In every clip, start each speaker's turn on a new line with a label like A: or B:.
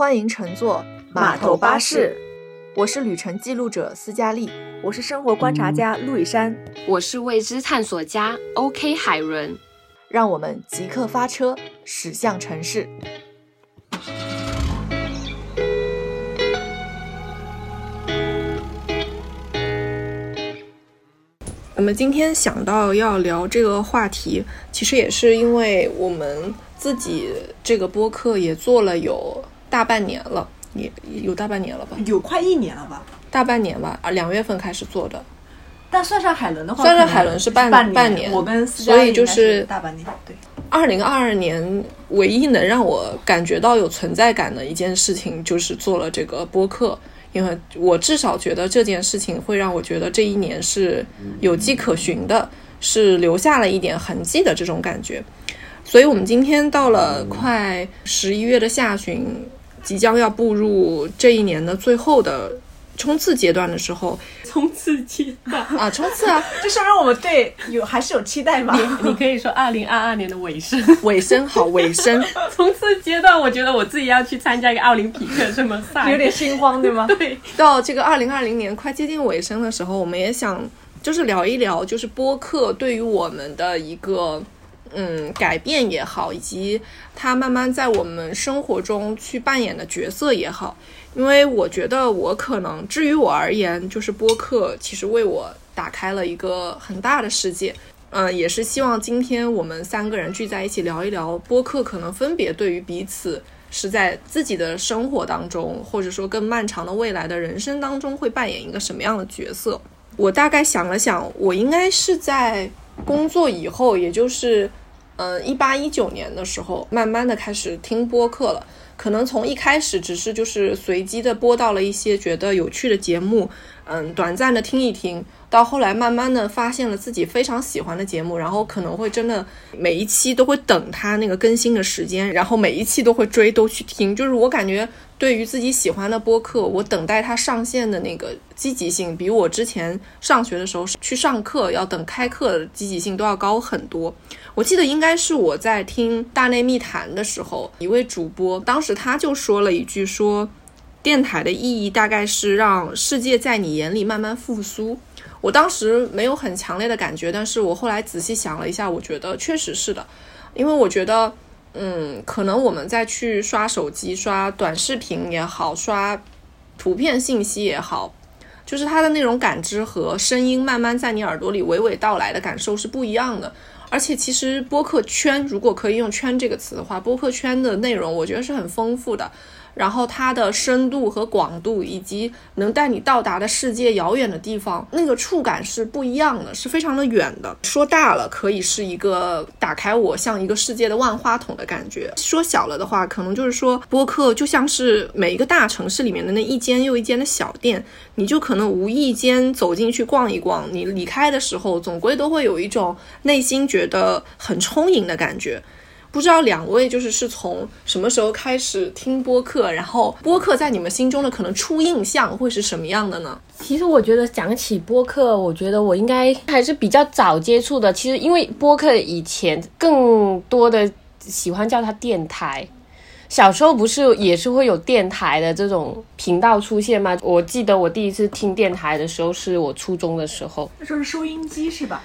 A: 欢迎乘坐
B: 码头巴士。
A: 我是旅程记录者斯嘉丽，
B: 我是生活观察家陆以山，
C: 我是未知探索家 OK 海伦。
A: 让我们即刻发车，驶向城市。
D: 我们今天想到要聊这个话题，其实也是因为我们自己这个播客也做了有大半年了，也有大半年了吧？
B: 有快一年了吧？
D: 大半年吧，啊，两月份开始做的。
B: 但算上海伦的话，
D: 算上海伦是半
B: 半
D: 年，
B: 我跟
D: 所以就是
B: 大半年。对，
D: 二零二二年唯一能让我感觉到有存在感的一件事情，就是做了这个播客，因为我至少觉得这件事情会让我觉得这一年是有迹可循的，是留下了一点痕迹的这种感觉。所以我们今天到了快十一月的下旬，即将要步入这一年的最后的。冲刺阶段的时候，
C: 冲刺阶段
D: 啊，冲刺啊，
B: 这说明我们对有还是有期待嘛。
C: 你 你可以说二零二二年的尾声，
D: 尾声好，尾声。
C: 冲刺阶段，我觉得我自己要去参加一个奥林匹克什么赛，
B: 有点心慌，对吗？
C: 对。
D: 到这个二零二零年快接近尾声的时候，我们也想就是聊一聊，就是播客对于我们的一个。嗯，改变也好，以及它慢慢在我们生活中去扮演的角色也好，因为我觉得我可能，至于我而言，就是播客其实为我打开了一个很大的世界。嗯，也是希望今天我们三个人聚在一起聊一聊播客，可能分别对于彼此是在自己的生活当中，或者说更漫长的未来的人生当中会扮演一个什么样的角色。我大概想了想，我应该是在工作以后，也就是。嗯，一八一九年的时候，慢慢的开始听播客了。可能从一开始只是就是随机的播到了一些觉得有趣的节目，嗯，短暂的听一听。到后来，慢慢的发现了自己非常喜欢的节目，然后可能会真的每一期都会等它那个更新的时间，然后每一期都会追都去听。就是我感觉，对于自己喜欢的播客，我等待它上线的那个积极性，比我之前上学的时候去上课要等开课的积极性都要高很多。我记得应该是我在听《大内密谈》的时候，一位主播当时他就说了一句说，电台的意义大概是让世界在你眼里慢慢复苏。我当时没有很强烈的感觉，但是我后来仔细想了一下，我觉得确实是的，因为我觉得，嗯，可能我们在去刷手机、刷短视频也好，刷图片信息也好，就是它的那种感知和声音慢慢在你耳朵里娓娓道来的感受是不一样的。而且其实播客圈，如果可以用“圈”这个词的话，播客圈的内容我觉得是很丰富的。然后它的深度和广度，以及能带你到达的世界遥远的地方，那个触感是不一样的，是非常的远的。说大了可以是一个打开我像一个世界的万花筒的感觉；说小了的话，可能就是说播客就像是每一个大城市里面的那一间又一间的小店，你就可能无意间走进去逛一逛，你离开的时候总归都会有一种内心觉得很充盈的感觉。不知道两位就是是从什么时候开始听播客，然后播客在你们心中的可能初印象会是什么样的呢？
C: 其实我觉得讲起播客，我觉得我应该还是比较早接触的。其实因为播客以前更多的喜欢叫它电台，小时候不是也是会有电台的这种频道出现吗？我记得我第一次听电台的时候是我初中的时候，
B: 那时候是收音机是吧？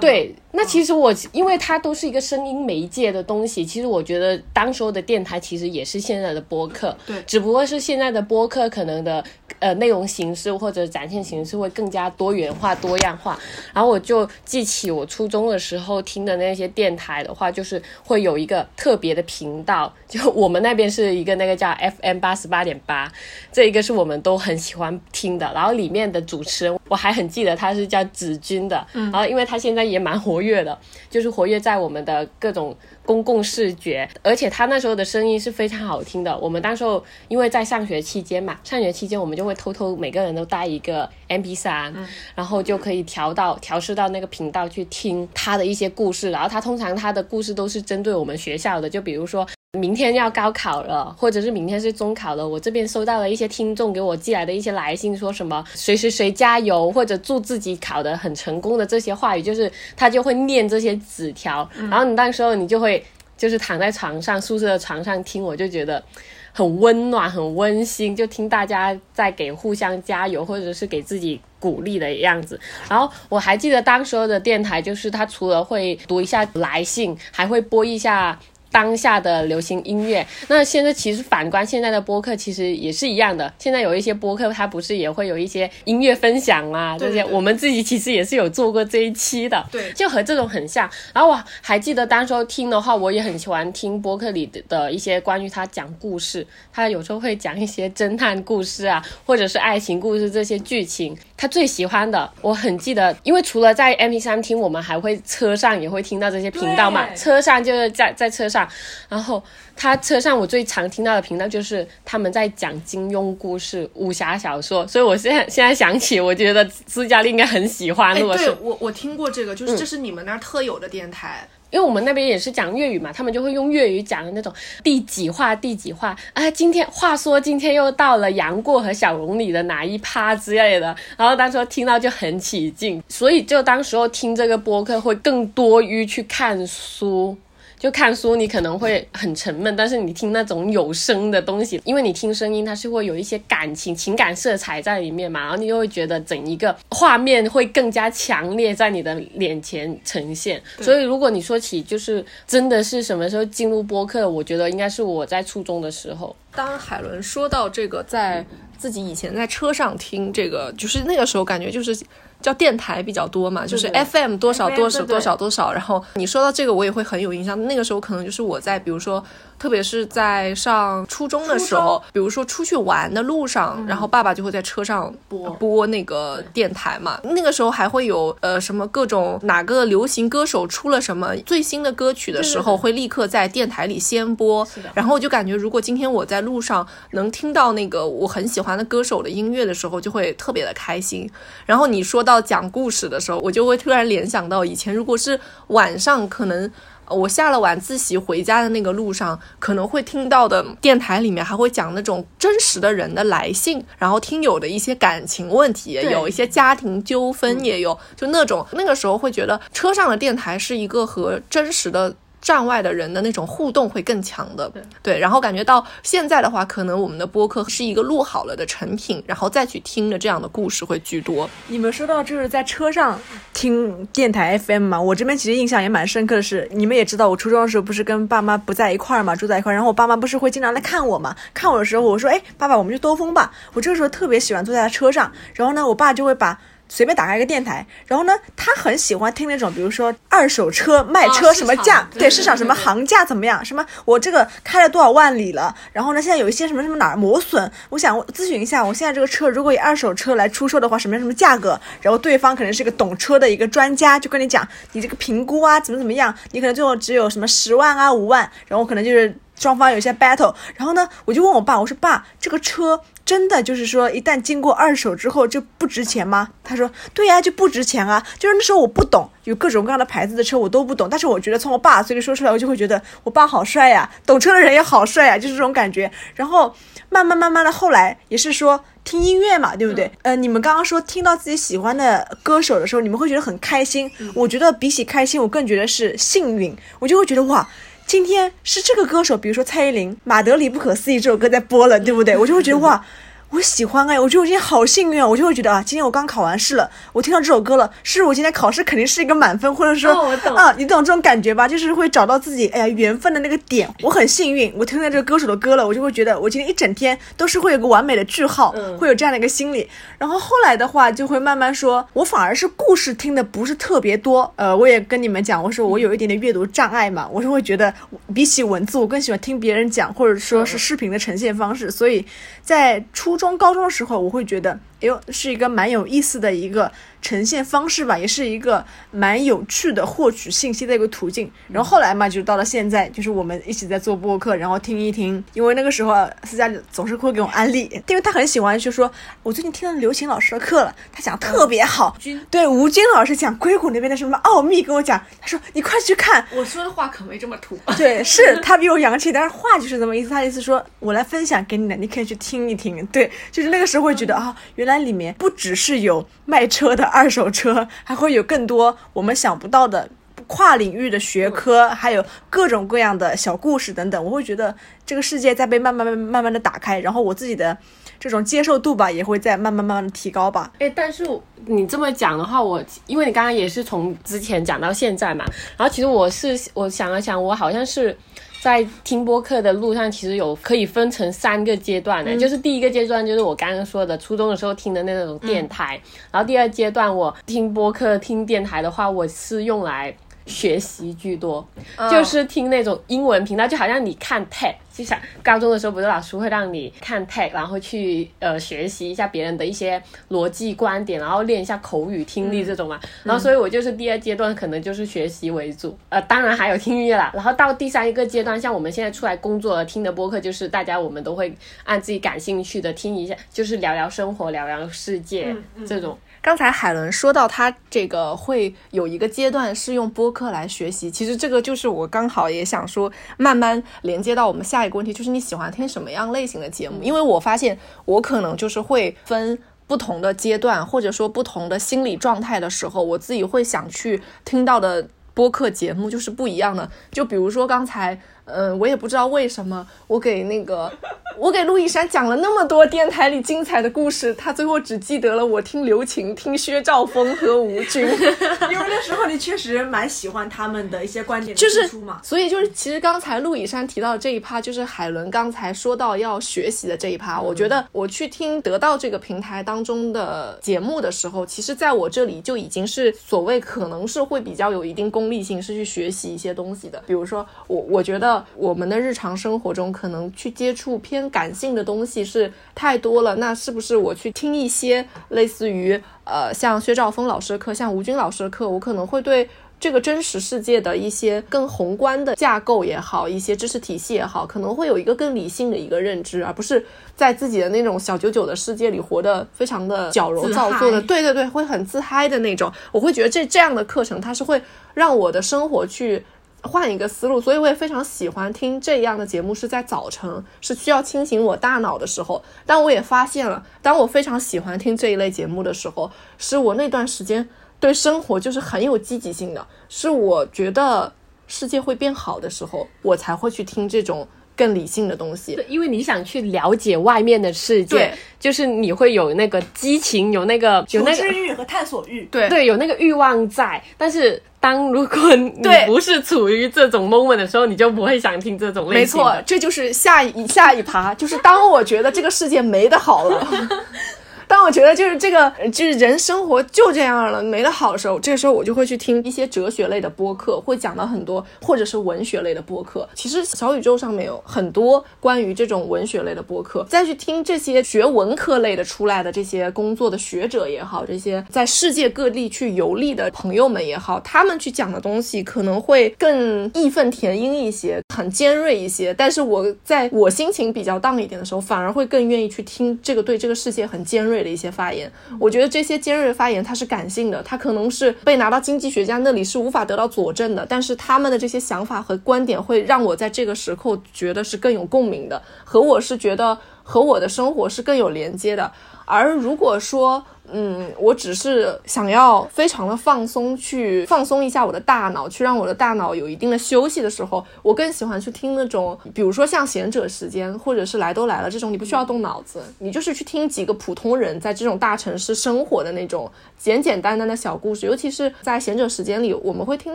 C: 对，那其实我因为它都是一个声音媒介的东西，其实我觉得当时候的电台其实也是现在的播客，
B: 对，
C: 只不过是现在的播客可能的呃内容形式或者展现形式会更加多元化、多样化。然后我就记起我初中的时候听的那些电台的话，就是会有一个特别的频道，就我们那边是一个那个叫 FM 八十八点八，这一个是我们都很喜欢听的。然后里面的主持人我还很记得他是叫子君的，嗯，然后因为他现现在也蛮活跃的，就是活跃在我们的各种公共视觉，而且他那时候的声音是非常好听的。我们当时候因为在上学期间嘛，上学期间我们就会偷偷每个人都带一个 MP 三，然后就可以调到调试到那个频道去听他的一些故事。然后他通常他的故事都是针对我们学校的，就比如说。明天要高考了，或者是明天是中考了，我这边收到了一些听众给我寄来的一些来信，说什么谁谁谁加油，或者祝自己考得很成功的这些话语，就是他就会念这些纸条，然后你那时候你就会就是躺在床上宿舍的床上听，我就觉得很温暖、很温馨，就听大家在给互相加油，或者是给自己鼓励的样子。然后我还记得当时候的电台，就是他除了会读一下来信，还会播一下。当下的流行音乐，那现在其实反观现在的播客，其实也是一样的。现在有一些播客，它不是也会有一些音乐分享啊，这些我们自己其实也是有做过这一期的，
D: 对，
C: 就和这种很像。然后我还记得当时候听的话，我也很喜欢听播客里的的一些关于他讲故事，他有时候会讲一些侦探故事啊，或者是爱情故事这些剧情。他最喜欢的，我很记得，因为除了在 M P 三听，我们还会车上也会听到这些频道嘛。车上就是在在车上，然后他车上我最常听到的频道就是他们在讲金庸故事、武侠小说，所以我现在现在想起，我觉得斯嘉丽应该很喜欢。如果是
D: 我我听过这个，就是这是你们那儿特有的电台。
C: 因为我们那边也是讲粤语嘛，他们就会用粤语讲的那种第几话第几话啊。今天话说今天又到了杨过和小龙女的哪一趴之类的，然后当时听到就很起劲，所以就当时候听这个播客会更多于去看书。就看书，你可能会很沉闷，但是你听那种有声的东西，因为你听声音，它是会有一些感情、情感色彩在里面嘛，然后你就会觉得整一个画面会更加强烈在你的脸前呈现。所以，如果你说起就是真的是什么时候进入播客，我觉得应该是我在初中的时候。
D: 当海伦说到这个，在自己以前在车上听这个，就是那个时候感觉就是。叫电台比较多嘛，就是 FM 多少多少多少多少。然后你说到这个，我也会很有印象。那个时候可能就是我在，比如说。特别是在上初中的时候，比如说出去玩的路上，然后爸爸就会在车上播播那个电台嘛。那个时候还会有呃什么各种哪个流行歌手出了什么最新的歌曲的时候，会立刻在电台里先播。然后我就感觉，如果今天我在路上能听到那个我很喜欢的歌手的音乐的时候，就会特别的开心。然后你说到讲故事的时候，我就会突然联想到以前，如果是晚上可能。我下了晚自习回家的那个路上，可能会听到的电台里面还会讲那种真实的人的来信，然后听友的一些感情问题也有一些家庭纠纷也有，就那种那个时候会觉得车上的电台是一个和真实的。站外的人的那种互动会更强的，对，然后感觉到现在的话，可能我们的播客是一个录好了的成品，然后再去听的这样的故事会居多。
B: 你们说到就是在车上听电台 FM 嘛，我这边其实印象也蛮深刻的是，你们也知道，我初中的时候不是跟爸妈不在一块儿嘛，住在一块儿，然后我爸妈不是会经常来看我嘛，看我的时候，我说，哎，爸爸，我们去兜风吧。我这个时候特别喜欢坐在车上，然后呢，我爸就会把。随便打开一个电台，然后呢，他很喜欢听那种，比如说二手车卖车什么价，对市场什么行价怎么样，什么我这个开了多少万里了，然后呢，现在有一些什么什么哪儿磨损，我想咨询一下，我现在这个车如果以二手车来出售的话，什么什么价格？然后对方可能是一个懂车的一个专家，就跟你讲，你这个评估啊，怎么怎么样，你可能最后只有什么十万啊五万，然后可能就是双方有一些 battle，然后呢，我就问我爸，我说爸，这个车。真的就是说，一旦经过二手之后就不值钱吗？他说，对呀，就不值钱啊。就是那时候我不懂，有各种各样的牌子的车我都不懂。但是我觉得从我爸嘴里说出来，我就会觉得我爸好帅呀，懂车的人也好帅呀，就是这种感觉。然后慢慢慢慢的，后来也是说听音乐嘛，对不对？呃，你们刚刚说听到自己喜欢的歌手的时候，你们会觉得很开心。我觉得比起开心，我更觉得是幸运。我就会觉得哇。今天是这个歌手，比如说蔡依林《马德里不可思议》这首歌在播了，对不对？我就会觉得哇。我喜欢哎，我觉得我今天好幸运啊！我就会觉得啊，今天我刚考完试了，我听到这首歌了，是我今天考试肯定是一个满分，或者说啊，你懂这种感觉吧？就是会找到自己哎呀缘分的那个点。我很幸运，我听到这个歌手的歌了，我就会觉得我今天一整天都是会有个完美的句号，会有这样的一个心理。然后后来的话，就会慢慢说，我反而是故事听的不是特别多。呃，我也跟你们讲，我说我有一点点阅读障碍嘛，我是会觉得比起文字，我更喜欢听别人讲，或者说是视频的呈现方式。所以在初中、高中的时候，我会觉得。哎呦，是一个蛮有意思的一个呈现方式吧，也是一个蛮有趣的获取信息的一个途径。然后后来嘛，就到了现在，就是我们一起在做播客，然后听一听。因为那个时候思佳总是会给我安利，因为他很喜欢，就说我最近听了刘琴老师的课了，他讲特别好。对吴军老师讲硅谷那边的什么奥秘，跟我讲，他说你快去看。
D: 我说的话可没这么土。
B: 对，是他比我洋气，但是话就是这么意思。他的意思说我来分享给你的，你可以去听一听。对，就是那个时候会觉得啊，原来。里面不只是有卖车的二手车，还会有更多我们想不到的。跨领域的学科，还有各种各样的小故事等等，我会觉得这个世界在被慢慢慢慢慢慢的打开，然后我自己的这种接受度吧，也会在慢慢慢慢的提高吧。
C: 哎，但是你这么讲的话，我因为你刚刚也是从之前讲到现在嘛，然后其实我是我想了想，我好像是。在听播客的路上，其实有可以分成三个阶段的，就是第一个阶段就是我刚刚说的初中的时候听的那种电台，然后第二阶段我听播客听电台的话，我是用来。学习居多，就是听那种英文频道，就好像你看 TED，就像高中的时候，不是老师会让你看 TED，然后去呃学习一下别人的一些逻辑观点，然后练一下口语听力这种嘛。然后所以我就是第二阶段可能就是学习为主，呃，当然还有听音乐啦。然后到第三一个阶段，像我们现在出来工作听的播客，就是大家我们都会按自己感兴趣的听一下，就是聊聊生活，聊聊世界这种。
D: 刚才海伦说到他这个会有一个阶段是用播客来学习，其实这个就是我刚好也想说，慢慢连接到我们下一个问题，就是你喜欢听什么样类型的节目？因为我发现我可能就是会分不同的阶段，或者说不同的心理状态的时候，我自己会想去听到的播客节目就是不一样的。就比如说刚才。嗯，我也不知道为什么，我给那个，我给陆一山讲了那么多电台里精彩的故事，他最后只记得了我听刘晴、听薛兆丰和吴军。
B: 因为那时候你确实蛮喜欢他们的一些观点
D: 就是所以就是，其实刚才陆以山提到这一趴，就是海伦刚才说到要学习的这一趴。我觉得我去听得到这个平台当中的节目的时候，其实在我这里就已经是所谓可能是会比较有一定功利性，是去学习一些东西的。比如说我，我觉得。我们的日常生活中，可能去接触偏感性的东西是太多了。那是不是我去听一些类似于呃，像薛兆丰老师的课，像吴军老师的课，我可能会对这个真实世界的一些更宏观的架构也好，一些知识体系也好，可能会有一个更理性的一个认知，而不是在自己的那种小九九的世界里活得非常的矫揉造作的。对对对，会很自嗨的那种。我会觉得这这样的课程，它是会让我的生活去。换一个思路，所以我也非常喜欢听这样的节目，是在早晨，是需要清醒我大脑的时候。但我也发现了，当我非常喜欢听这一类节目的时候，是我那段时间对生活就是很有积极性的，是我觉得世界会变好的时候，我才会去听这种更理性的东西。
C: 因为你想去了解外面的世界，就是你会有那个激情，有那个有那个
B: 欲和探索欲，
D: 对
C: 对，有那个欲望在，但是。当如果你不是处于这种 moment 的时候，你就不会想听这种类
D: 型。没错，这就是下一下一趴，就是当我觉得这个世界没得好了。当我觉得就是这个，就是人生活就这样了，没得好的时候，这个时候我就会去听一些哲学类的播客，会讲到很多，或者是文学类的播客。其实小宇宙上面有很多关于这种文学类的播客，再去听这些学文科类的出来的这些工作的学者也好，这些在世界各地去游历的朋友们也好，他们去讲的东西可能会更义愤填膺一些，很尖锐一些。但是我在我心情比较荡一点的时候，反而会更愿意去听这个对这个世界很尖锐。的一些发言，我觉得这些尖锐发言它是感性的，它可能是被拿到经济学家那里是无法得到佐证的，但是他们的这些想法和观点会让我在这个时候觉得是更有共鸣的，和我是觉得和我的生活是更有连接的。而如果说，嗯，我只是想要非常的放松，去放松一下我的大脑，去让我的大脑有一定的休息的时候，我更喜欢去听那种，比如说像贤者时间，或者是来都来了这种，你不需要动脑子，你就是去听几个普通人在这种大城市生活的那种简简单单的小故事。尤其是在贤者时间里，我们会听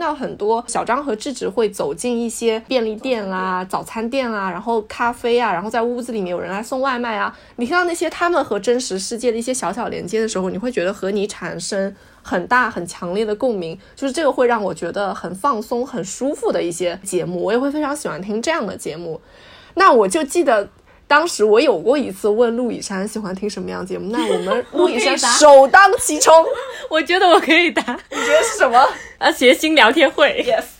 D: 到很多小张和智智会走进一些便利店啊、早餐店啊，然后咖啡啊，然后在屋子里面有人来送外卖啊，你听到那些他们和真实世界的一些小小连接的时候。你会觉得和你产生很大很强烈的共鸣，就是这个会让我觉得很放松、很舒服的一些节目，我也会非常喜欢听这样的节目。那我就记得当时我有过一次问陆以山喜欢听什么样节目，那我们 陆以山首当其冲，
C: 我觉得我可以答，
D: 你觉得是什么？
C: 啊，谐星聊天会
D: ，yes。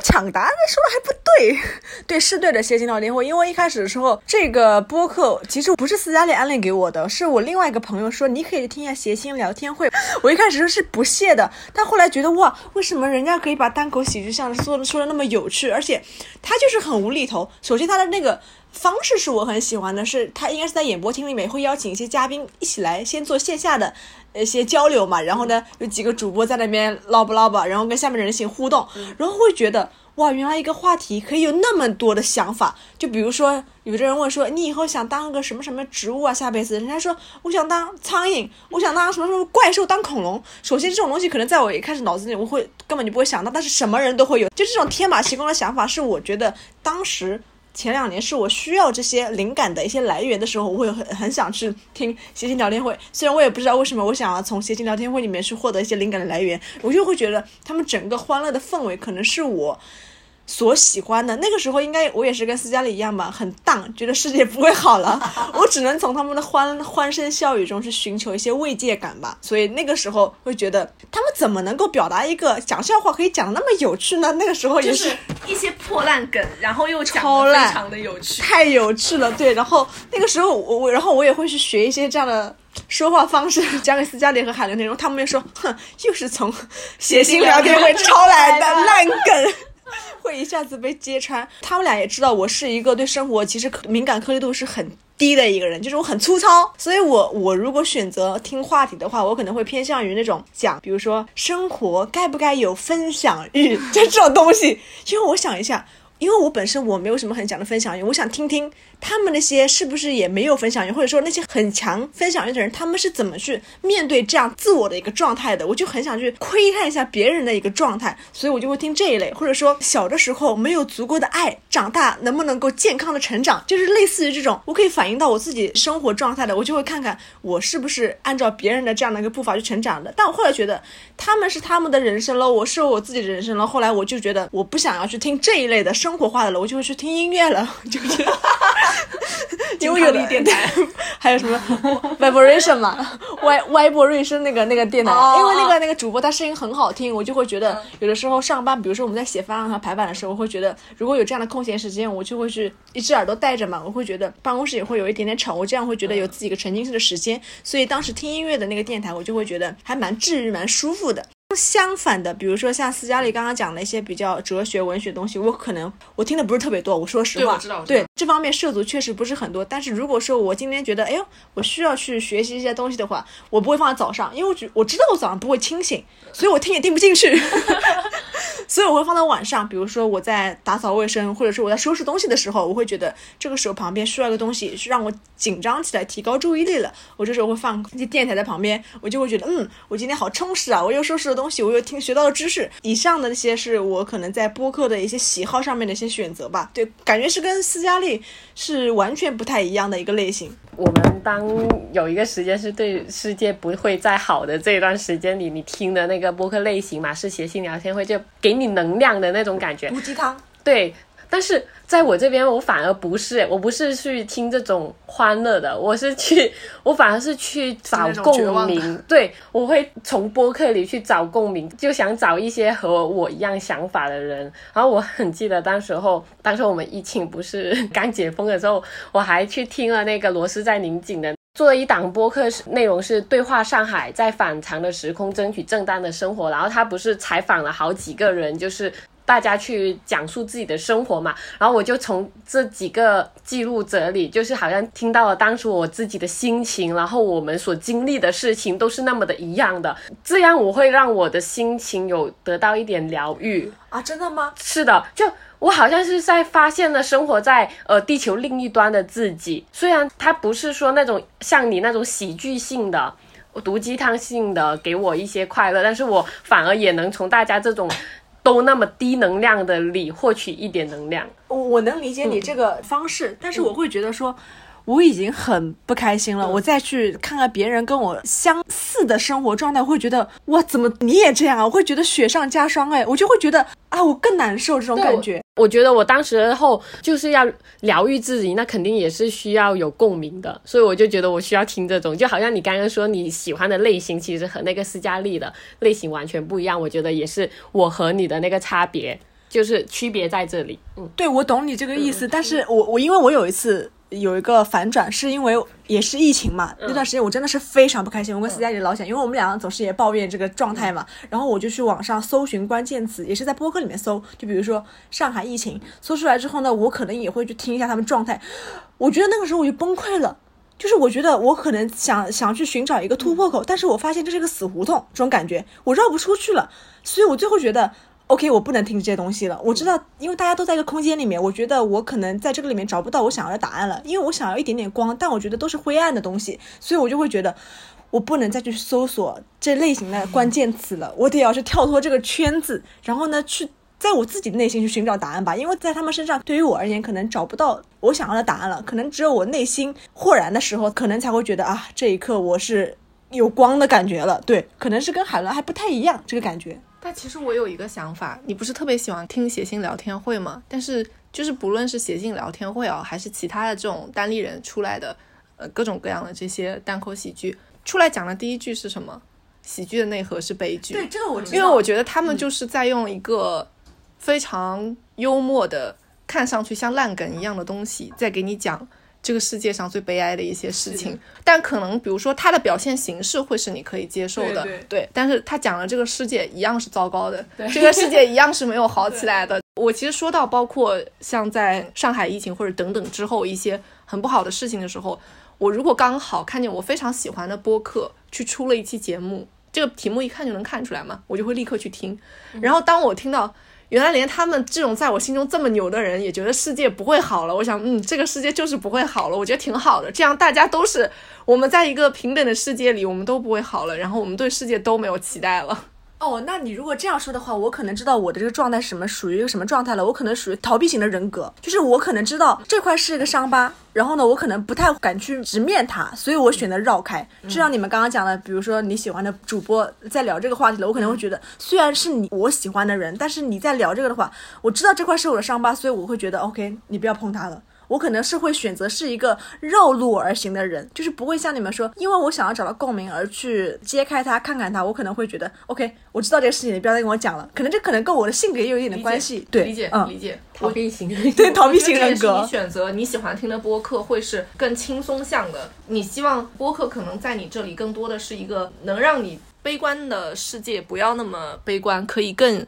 B: 抢答，那说的还不对，对是对的。谐星聊天会，因为一开始的时候，这个播客其实不是斯嘉丽安利给我的，是我另外一个朋友说你可以听一下谐星聊天会。我一开始说是不屑的，但后来觉得哇，为什么人家可以把单口喜剧像说的说的那么有趣，而且他就是很无厘头。首先他的那个方式是我很喜欢的，是他应该是在演播厅里面会邀请一些嘉宾一起来先做线下的一些交流嘛，然后呢有几个主播在那边唠吧唠吧，然后跟下面的人行互动，然后会觉得哇，原来一个话题可以有那么多的想法。就比如说有的人问说你以后想当个什么什么植物啊，下辈子人家说我想当苍蝇，我想当什么什么怪兽，当恐龙。首先这种东西可能在我一开始脑子里我会根本就不会想到，但是什么人都会有，就这种天马行空的想法是我觉得当时。前两年是我需要这些灵感的一些来源的时候，我会很很想去听谐星聊天会。虽然我也不知道为什么，我想要从谐星聊天会里面去获得一些灵感的来源，我就会觉得他们整个欢乐的氛围可能是我所喜欢的。那个时候应该我也是跟斯嘉丽一样吧，很荡，觉得世界不会好了，我只能从他们的欢欢声笑语中去寻求一些慰藉感吧。所以那个时候会觉得他们怎么能够表达一个讲笑话可以讲的那么有趣呢？那个时候也
D: 就是一些破烂梗，然后又讲
B: 超烂
D: 的非常的有趣。
B: 太有趣了，对。然后那个时候我我，然后我也会去学一些这样的说话方式，讲给斯嘉丽和海伦听。然后他们又说，哼，又是从谐星聊天会抄来的 烂梗。下子被揭穿，他们俩也知道我是一个对生活其实敏感颗粒度是很低的一个人，就是我很粗糙，所以我我如果选择听话题的话，我可能会偏向于那种讲，比如说生活该不该有分享欲，就这种东西，因为我想一下。因为我本身我没有什么很强的分享欲，我想听听他们那些是不是也没有分享欲，或者说那些很强分享欲的人，他们是怎么去面对这样自我的一个状态的？我就很想去窥探一下别人的一个状态，所以我就会听这一类，或者说小的时候没有足够的爱，长大能不能够健康的成长，就是类似于这种，我可以反映到我自己生活状态的，我就会看看我是不是按照别人的这样的一个步伐去成长的。但我后来觉得他们是他们的人生了，我是我自己的人生了。后来我就觉得我不想要去听这一类的生活化的了，我就会去听音乐了，就是 因为有的电台。还有什么 vibration 嘛，y vibration 那个那个电台，
D: 哦。
B: 因为那个那个主播他声音很好听，我就会觉得有的时候上班，比如说我们在写方案和排版的时候，我会觉得如果有这样的空闲时间，我就会去一只耳朵戴着嘛，我会觉得办公室也会有一点点吵，我这样会觉得有自己一个沉浸式的时间，所以当时听音乐的那个电台，我就会觉得还蛮治愈、蛮舒服的。相反的，比如说像斯嘉丽刚刚讲的一些比较哲学、文学东西，我可能我听的不是特别多。我说实话，
D: 对
B: 对这方面涉足确实不是很多。但是如果说我今天觉得，哎呦，我需要去学习一些东西的话，我不会放在早上，因为我觉我知道我早上不会清醒，所以我听也听不进去。所以我会放到晚上，比如说我在打扫卫生，或者是我在收拾东西的时候，我会觉得这个时候旁边需要一个东西是让我紧张起来、提高注意力了。我这时候会放一些电台在旁边，我就会觉得，嗯，我今天好充实啊！我又收拾了东西，我又听学到了知识。以上的那些是我可能在播客的一些喜好上面的一些选择吧。对，感觉是跟斯嘉丽是完全不太一样的一个类型。
C: 我们当有一个时间是对世界不会再好的这一段时间里，你听的那个播客类型嘛，是谐星聊天会，就给你能量的那种感觉。
B: 毒鸡汤，
C: 对，但是在我这边，我反而不是，我不是去听这种欢乐的，我是去，我反而是去找共鸣。对，我会从播客里去找共鸣，就想找一些和我一样想法的人。然后我很记得当时候，当时我们疫情不是刚解封的时候，我还去听了那个罗斯在拧紧的。做了一档播客，内容是对话上海，在反常的时空争取正当的生活。然后他不是采访了好几个人，就是大家去讲述自己的生活嘛。然后我就从这几个记录者里，就是好像听到了当初我自己的心情，然后我们所经历的事情都是那么的一样的，这样我会让我的心情有得到一点疗愈。
B: 啊，真的吗？
C: 是的，就我好像是在发现了生活在呃地球另一端的自己，虽然它不是说那种像你那种喜剧性的。毒鸡汤性的给我一些快乐，但是我反而也能从大家这种都那么低能量的里获取一点能量。
B: 我我能理解你这个方式，但是我会觉得说。我已经很不开心了，我再去看看别人跟我相似的生活状态，我会觉得哇，怎么你也这样啊？我会觉得雪上加霜，哎，我就会觉得啊，我更难受这种感觉。
C: 我觉得我当时后就是要疗愈自己，那肯定也是需要有共鸣的，所以我就觉得我需要听这种，就好像你刚刚说你喜欢的类型，其实和那个斯嘉丽的类型完全不一样。我觉得也是我和你的那个差别，就是区别在这里。嗯，
B: 对，我懂你这个意思，但是我我因为我有一次。有一个反转，是因为也是疫情嘛，那段时间我真的是非常不开心。我跟斯嘉丽老想，因为我们两个总是也抱怨这个状态嘛，然后我就去网上搜寻关键词，也是在播客里面搜，就比如说上海疫情，搜出来之后呢，我可能也会去听一下他们状态。我觉得那个时候我就崩溃了，就是我觉得我可能想想去寻找一个突破口，但是我发现这是个死胡同，这种感觉我绕不出去了，所以我最后觉得。OK，我不能听这些东西了。我知道，因为大家都在一个空间里面，我觉得我可能在这个里面找不到我想要的答案了。因为我想要一点点光，但我觉得都是灰暗的东西，所以我就会觉得我不能再去搜索这类型的关键词了。我得要去跳脱这个圈子，然后呢，去在我自己的内心去寻找答案吧。因为在他们身上，对于我而言，可能找不到我想要的答案了。可能只有我内心豁然的时候，可能才会觉得啊，这一刻我是有光的感觉了。对，可能是跟海伦还不太一样这个感觉。
D: 但其实我有一个想法，你不是特别喜欢听写信聊天会吗？但是就是不论是写信聊天会啊，还是其他的这种单立人出来的，呃，各种各样的这些单口喜剧出来讲的第一句是什么？喜剧的内核是悲剧。
B: 对，这个我知道。
D: 因为我觉得他们就是在用一个非常幽默的、看上去像烂梗一样的东西，在给你讲。这个世界上最悲哀的一些事情，但可能比如说他的表现形式会是你可以接受的，对。但是他讲的这个世界一样是糟糕的，这个世界一样是没有好起来的。我其实说到包括像在上海疫情或者等等之后一些很不好的事情的时候，我如果刚好看见我非常喜欢的播客去出了一期节目，这个题目一看就能看出来嘛，我就会立刻去听。然后当我听到。原来连他们这种在我心中这么牛的人也觉得世界不会好了。我想，嗯，这个世界就是不会好了。我觉得挺好的，这样大家都是我们在一个平等的世界里，我们都不会好了，然后我们对世界都没有期待了。
B: 哦，那你如果这样说的话，我可能知道我的这个状态什么属于一个什么状态了。我可能属于逃避型的人格，就是我可能知道这块是一个伤疤，然后呢，我可能不太敢去直面它，所以我选择绕开。就像你们刚刚讲的，比如说你喜欢的主播在聊这个话题了，我可能会觉得，虽然是你我喜欢的人，但是你在聊这个的话，我知道这块是我的伤疤，所以我会觉得 OK，你不要碰它了。我可能是会选择是一个绕路而行的人，就是不会像你们说，因为我想要找到共鸣而去揭开它、看看它。我可能会觉得，OK，我知道这个事情，你不要再跟我讲了。可能这可能跟我的性格也有一点的关系。对，
D: 理解，理解。
C: 逃避型，
B: 对，逃避型人格。
D: 你选择你喜欢听的播客会是更轻松向的。你希望播客可能在你这里更多的是一个能让你悲观的世界不要那么悲观，可以更。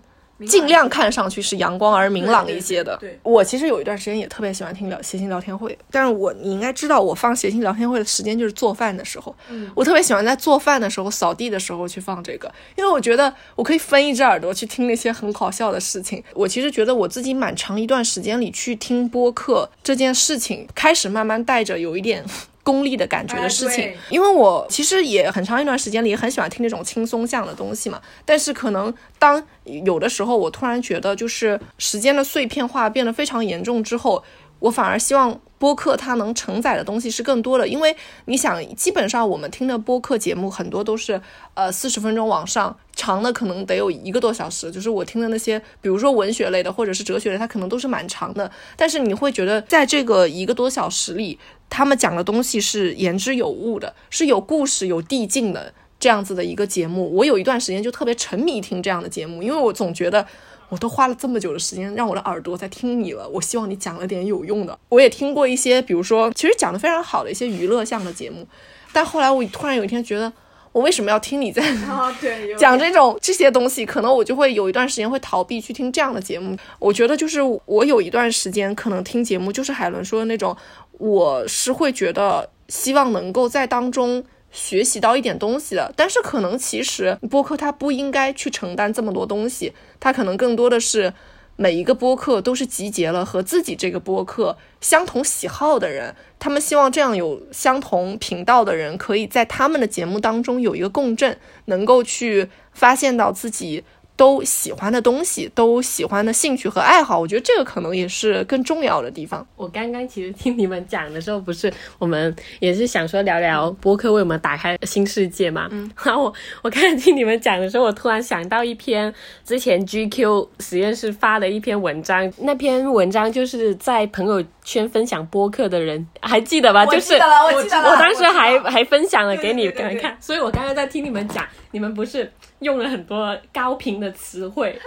D: 尽量看上去是阳光而明朗一些的。
B: 对，
D: 我其实有一段时间也特别喜欢听聊谐星聊天会，但是我你应该知道，我放谐星聊天会的时间就是做饭的时候。嗯，我特别喜欢在做饭的时候、扫地的时候去放这个，因为我觉得我可以分一只耳朵去听那些很搞笑的事情。我其实觉得我自己蛮长一段时间里去听播客这件事情，开始慢慢带着有一点。功利的感觉的事情，因为我其实也很长一段时间里也很喜欢听那种轻松向的东西嘛。但是可能当有的时候我突然觉得，就是时间的碎片化变得非常严重之后，我反而希望播客它能承载的东西是更多的。因为你想，基本上我们听的播客节目很多都是呃四十分钟往上，长的可能得有一个多小时。就是我听的那些，比如说文学类的或者是哲学类，它可能都是蛮长的。但是你会觉得在这个一个多小时里。他们讲的东西是言之有物的，是有故事、有递进的这样子的一个节目。我有一段时间就特别沉迷听这样的节目，因为我总觉得我都花了这么久的时间让我的耳朵在听你了，我希望你讲了点有用的。我也听过一些，比如说其实讲的非常好的一些娱乐向的节目，但后来我突然有一天觉得。我为什么要听你在 讲这种这些东西？可能我就会有一段时间会逃避去听这样的节目。我觉得就是我有一段时间可能听节目，就是海伦说的那种，我是会觉得希望能够在当中学习到一点东西的。但是可能其实播客它不应该去承担这么多东西，它可能更多的是。每一个播客都是集结了和自己这个播客相同喜好的人，他们希望这样有相同频道的人，可以在他们的节目当中有一个共振，能够去发现到自己。都喜欢的东西，都喜欢的兴趣和爱好，我觉得这个可能也是更重要的地方。
C: 我刚刚其实听你们讲的时候，不是我们也是想说聊聊播客为我们打开新世界嘛？嗯，然后我我刚才听你们讲的时候，我突然想到一篇之前 GQ 实验室发的一篇文章，那篇文章就是在朋友圈分享播客的人，还记得吧？就是
B: 我记得了，我记得了。
C: 我当时还还分享了给你看看，所以我刚刚在听你们讲，你们不是用了很多高频的词汇，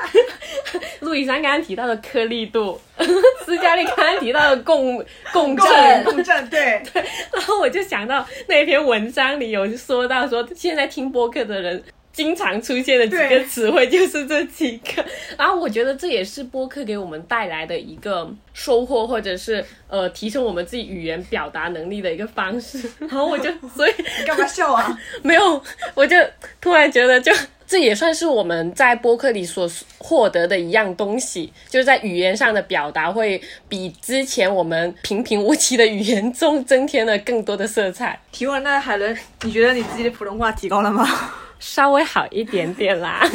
C: 陆以山刚刚提到的颗粒度，斯嘉丽刚刚提到的共共振，
B: 共振对。
C: 对，然后我就想到那篇文章里有说到说，现在听播客的人经常出现的几个词汇就是这几个，然后我觉得这也是播客给我们带来的一个收获，或者是呃提升我们自己语言表达能力的一个方式。然后我就所以
B: 你干嘛笑啊？
C: 没有，我就突然觉得就。这也算是我们在播客里所获得的一样东西，就是在语言上的表达会比之前我们平平无奇的语言中增添了更多的色彩。
B: 提问，那海伦，你觉得你自己的普通话提高了吗？
C: 稍微好一点点啦。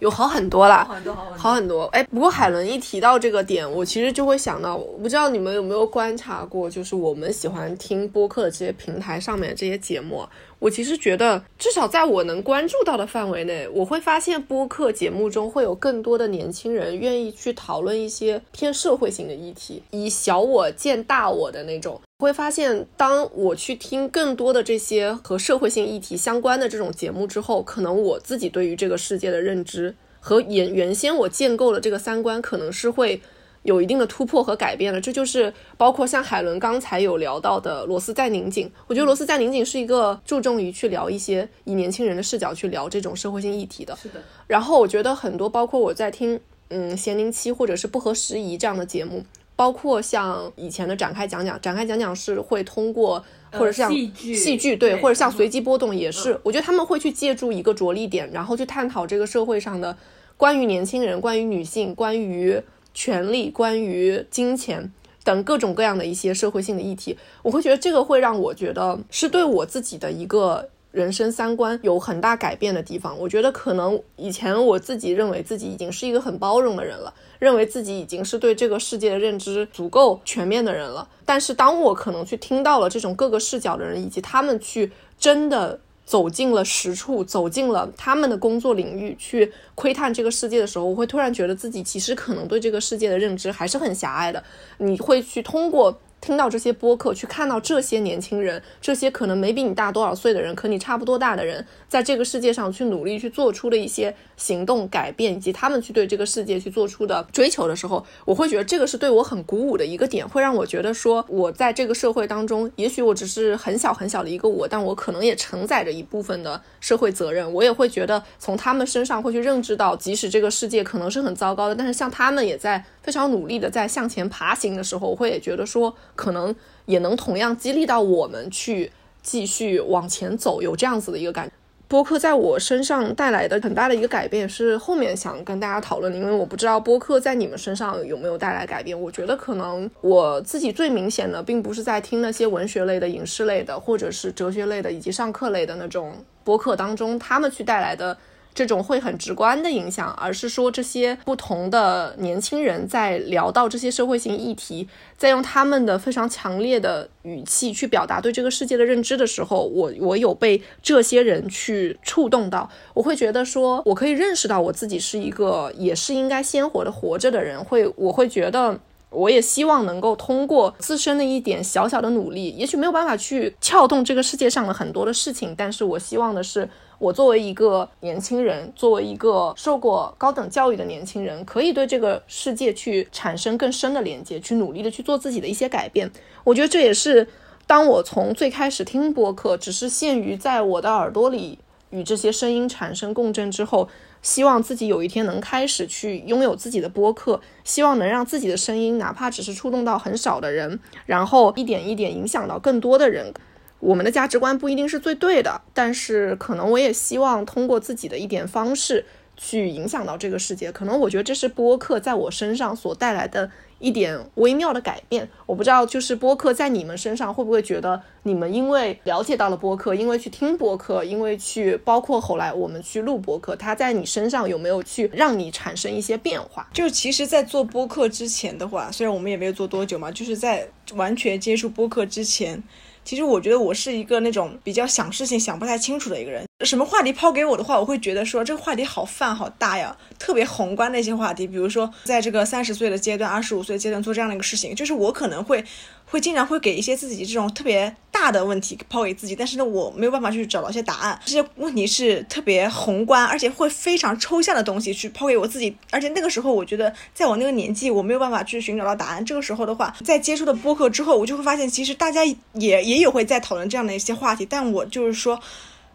D: 有好很多啦，
B: 很多好很多
D: 好很多。哎，不过海伦一提到这个点，我其实就会想到，我不知道你们有没有观察过，就是我们喜欢听播客的这些平台上面这些节目，我其实觉得，至少在我能关注到的范围内，我会发现播客节目中会有更多的年轻人愿意去讨论一些偏社会性的议题，以小我见大我的那种。会发现，当我去听更多的这些和社会性议题相关的这种节目之后，可能我自己对于这个世界的认知和原原先我建构的这个三观，可能是会有一定的突破和改变了。这就是包括像海伦刚才有聊到的《罗斯在拧紧》，我觉得《罗斯在拧紧》是一个注重于去聊一些以年轻人的视角去聊这种社会性议题的。
B: 是的，
D: 然后我觉得很多，包括我在听嗯咸宁期或者是不合时宜这样的节目。包括像以前的展开讲讲，展开讲讲是会通过，或者像
B: 戏剧
D: 戏剧对，
B: 对
D: 或者像随机波动也是，我觉得他们会去借助一个着力点，然后去探讨这个社会上的关于年轻人、关于女性、关于权利、关于金钱等各种各样的一些社会性的议题。我会觉得这个会让我觉得是对我自己的一个。人生三观有很大改变的地方，我觉得可能以前我自己认为自己已经是一个很包容的人了，认为自己已经是对这个世界的认知足够全面的人了。但是当我可能去听到了这种各个视角的人，以及他们去真的走进了实处，走进了他们的工作领域去窥探这个世界的时候，我会突然觉得自己其实可能对这个世界的认知还是很狭隘的。你会去通过。听到这些播客，去看到这些年轻人，这些可能没比你大多少岁的人，和你差不多大的人，在这个世界上去努力去做出的一些行动改变，以及他们去对这个世界去做出的追求的时候，我会觉得这个是对我很鼓舞的一个点，会让我觉得说，我在这个社会当中，也许我只是很小很小的一个我，但我可能也承载着一部分的社会责任。我也会觉得从他们身上会去认知到，即使这个世界可能是很糟糕的，但是像他们也在非常努力的在向前爬行的时候，我会也觉得说。可能也能同样激励到我们去继续往前走，有这样子的一个感。播客在我身上带来的很大的一个改变是后面想跟大家讨论的，因为我不知道播客在你们身上有没有带来改变。我觉得可能我自己最明显的，并不是在听那些文学类的、影视类的，或者是哲学类的以及上课类的那种播客当中，他们去带来的。这种会很直观的影响，而是说这些不同的年轻人在聊到这些社会性议题，在用他们的非常强烈的语气去表达对这个世界的认知的时候，我我有被这些人去触动到，我会觉得说我可以认识到我自己是一个也是应该鲜活的活着的人，会我会觉得。我也希望能够通过自身的一点小小的努力，也许没有办法去撬动这个世界上的很多的事情，但是我希望的是，我作为一个年轻人，作为一个受过高等教育的年轻人，可以对这个世界去产生更深的连接，去努力的去做自己的一些改变。我觉得这也是当我从最开始听播客，只是限于在我的耳朵里与这些声音产生共振之后。希望自己有一天能开始去拥有自己的播客，希望能让自己的声音，哪怕只是触动到很少的人，然后一点一点影响到更多的人。我们的价值观不一定是最对的，但是可能我也希望通过自己的一点方式去影响到这个世界。可能我觉得这是播客在我身上所带来的。一点微妙的改变，我不知道，就是播客在你们身上会不会觉得，你们因为了解到了播客，因为去听播客，因为去包括后来我们去录播客，它在你身上有没有去让你产生一些变化？
B: 就其实，在做播客之前的话，虽然我们也没有做多久嘛，就是在完全接触播客之前。其实我觉得我是一个那种比较想事情想不太清楚的一个人。什么话题抛给我的话，我会觉得说这个话题好泛好大呀，特别宏观的一些话题。比如说，在这个三十岁的阶段、二十五岁阶段做这样的一个事情，就是我可能会会经常会给一些自己这种特别大的问题抛给自己，但是呢，我没有办法去找到一些答案。这些问题是特别宏观，而且会非常抽象的东西去抛给我自己。而且那个时候，我觉得在我那个年纪，我没有办法去寻找到答案。这个时候的话，在接触的播客之后，我就会发现，其实大家也也有会在讨论这样的一些话题，但我就是说。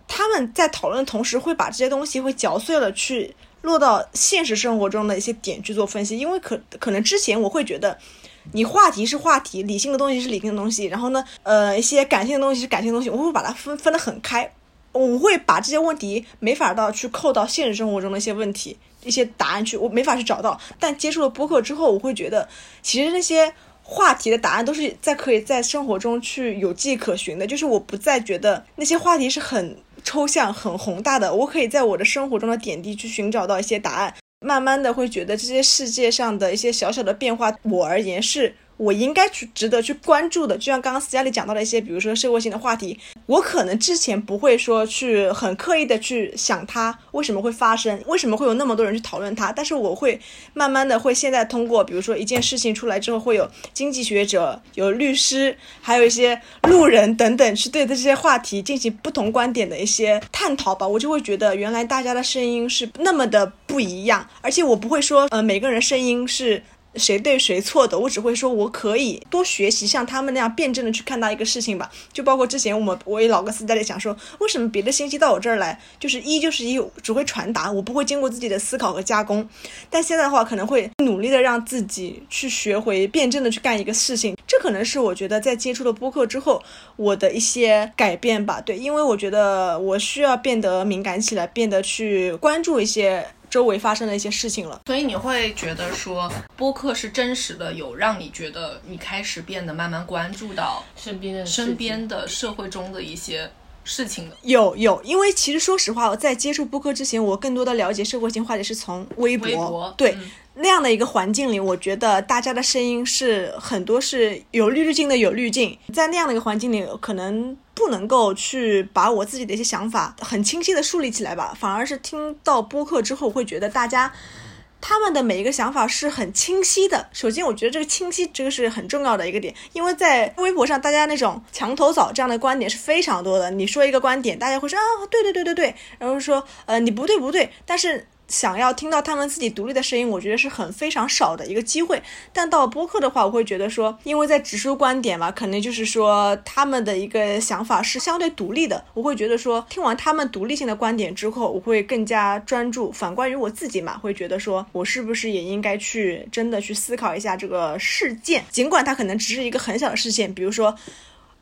B: 他们在讨论的同时，会把这些东西会嚼碎了，去落到现实生活中的一些点去做分析。因为可可能之前我会觉得，你话题是话题，理性的东西是理性的东西，然后呢，呃，一些感性的东西是感性的东西，我会把它分分得很开。我会把这些问题没法到去扣到现实生活中的一些问题、一些答案去，我没法去找到。但接触了播客之后，我会觉得，其实那些话题的答案都是在可以在生活中去有迹可循的。就是我不再觉得那些话题是很。抽象很宏大的，我可以在我的生活中的点滴去寻找到一些答案，慢慢的会觉得这些世界上的一些小小的变化，我而言是。我应该去值得去关注的，就像刚刚斯嘉丽讲到的一些，比如说社会性的话题，我可能之前不会说去很刻意的去想它为什么会发生，为什么会有那么多人去讨论它，但是我会慢慢的会现在通过，比如说一件事情出来之后，会有经济学者、有律师，还有一些路人等等，去对这些话题进行不同观点的一些探讨吧，我就会觉得原来大家的声音是那么的不一样，而且我不会说，呃，每个人声音是。谁对谁错的，我只会说我可以多学习，像他们那样辩证的去看待一个事情吧。就包括之前我们我也老跟斯嘉丽讲说，为什么别的信息到我这儿来就是一就是一，只会传达，我不会经过自己的思考和加工。但现在的话，可能会努力的让自己去学会辩证的去干一个事情。这可能是我觉得在接触了播客之后，我的一些改变吧。对，因为我觉得我需要变得敏感起来，变得去关注一些。周围发生的一些事情了，
D: 所以你会觉得说播客是真实的，有让你觉得你开始变得慢慢关注到
C: 身边的
D: 身边的社会中的一些事情的。
B: 有有，因为其实说实话，我在接触播客之前，我更多的了解社会性话题是从微博，对。那样的一个环境里，我觉得大家的声音是很多是有滤镜的，有滤镜。在那样的一个环境里，可能不能够去把我自己的一些想法很清晰的树立起来吧。反而是听到播客之后，会觉得大家他们的每一个想法是很清晰的。首先，我觉得这个清晰这个是很重要的一个点，因为在微博上，大家那种墙头草这样的观点是非常多的。你说一个观点，大家会说啊，对对对对对，然后说呃你不对不对，但是。想要听到他们自己独立的声音，我觉得是很非常少的一个机会。但到播客的话，我会觉得说，因为在直抒观点嘛，肯定就是说他们的一个想法是相对独立的。我会觉得说，听完他们独立性的观点之后，我会更加专注。反观于我自己嘛，会觉得说我是不是也应该去真的去思考一下这个事件，尽管它可能只是一个很小的事件，比如说。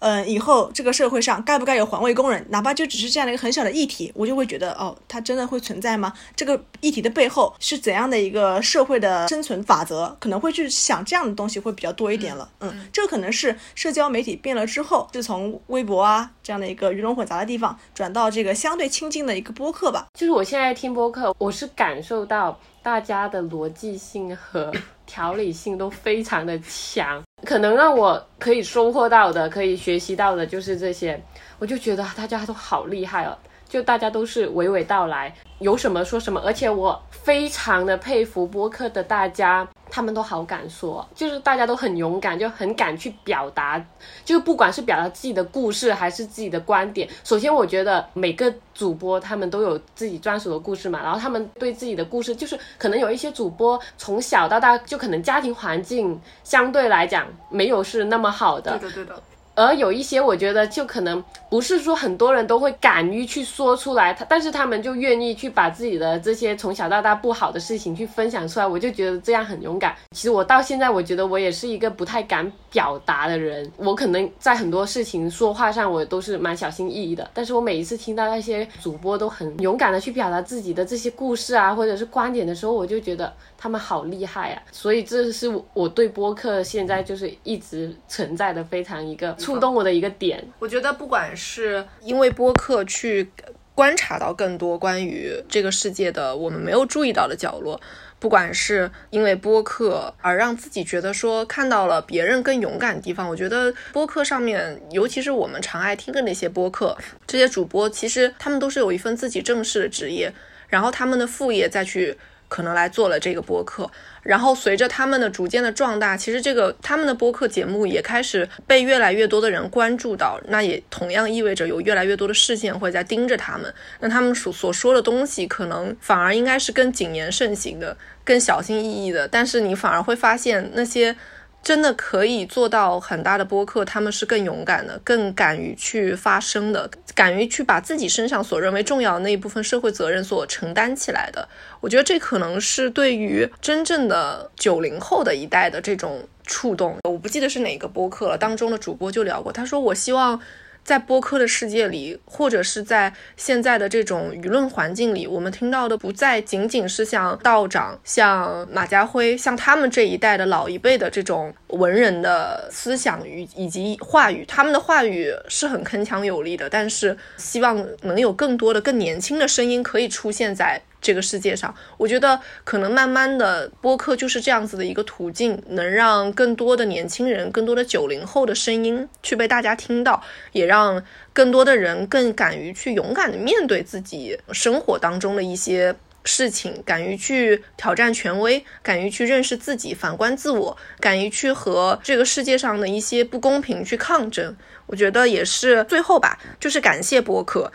B: 嗯，以后这个社会上该不该有环卫工人？哪怕就只是这样的一个很小的议题，我就会觉得，哦，它真的会存在吗？这个议题的背后是怎样的一个社会的生存法则？可能会去想这样的东西会比较多一点了。嗯，这可能是社交媒体变了之后，是从微博啊这样的一个鱼龙混杂的地方，转到这个相对亲近的一个播客吧。
C: 就是我现在听播客，我是感受到大家的逻辑性和条理性都非常的强。可能让我可以收获到的，可以学习到的，就是这些。我就觉得大家都好厉害哦，就大家都是娓娓道来，有什么说什么。而且我非常的佩服播客的大家。他们都好敢说，就是大家都很勇敢，就很敢去表达，就是不管是表达自己的故事还是自己的观点。首先，我觉得每个主播他们都有自己专属的故事嘛，然后他们对自己的故事，就是可能有一些主播从小到大就可能家庭环境相对来讲没有是那么好的。
D: 对的，对的。
C: 而有一些，我觉得就可能不是说很多人都会敢于去说出来，他但是他们就愿意去把自己的这些从小到大不好的事情去分享出来，我就觉得这样很勇敢。其实我到现在，我觉得我也是一个不太敢表达的人，我可能在很多事情说话上我都是蛮小心翼翼的。但是我每一次听到那些主播都很勇敢的去表达自己的这些故事啊，或者是观点的时候，我就觉得他们好厉害啊！所以这是我对播客现在就是一直存在的非常一个。触动我的一个点，
D: 我觉得不管是因为播客去观察到更多关于这个世界的我们没有注意到的角落。不管是因为播客而让自己觉得说看到了别人更勇敢的地方，我觉得播客上面，尤其是我们常爱听的那些播客，这些主播其实他们都是有一份自己正式的职业，然后他们的副业再去可能来做了这个播客。然后随着他们的逐渐的壮大，其实这个他们的播客节目也开始被越来越多的人关注到，那也同样意味着有越来越多的视线会在盯着他们。那他们所所说的东西，可能反而应该是更谨言慎行的、更小心翼翼的。但是你反而会发现那些。真的可以做到很大的播客，他们是更勇敢的，更敢于去发声的，敢于去把自己身上所认为重要的那一部分社会责任所承担起来的。我觉得这可能是对于真正的九零后的一代的这种触动。我不记得是哪个播客了，当中的主播就聊过，他说：“我希望。”在播客的世界里，或者是在现在的这种舆论环境里，我们听到的不再仅仅是像道长、像马家辉、像他们这一代的老一辈的这种文人的思想与以及话语，他们的话语是很铿锵有力的，但是希望能有更多的更年轻的声音可以出现在。这个世界上，我觉得可能慢慢的播客就是这样子的一个途径，能让更多的年轻人、更多的九零后的声音去被大家听到，也让更多的人更敢于去勇敢的面对自己生活当中的一些事情，敢于去挑战权威，敢于去认识自己、反观自我，敢于去和这个世界上的一些不公平去抗争。我觉得也是最后吧，就是感谢播客。